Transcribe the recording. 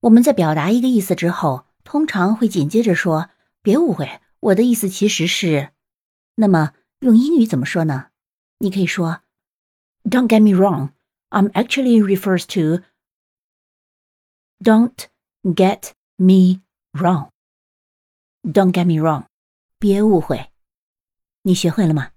我们在表达一个意思之后通常会紧接着说别误会我的意思其实是那么用英语怎么说呢你可以说 don't get me wrong i'm actually refers to don't get me wrong don't get me wrong 别误会你学会了吗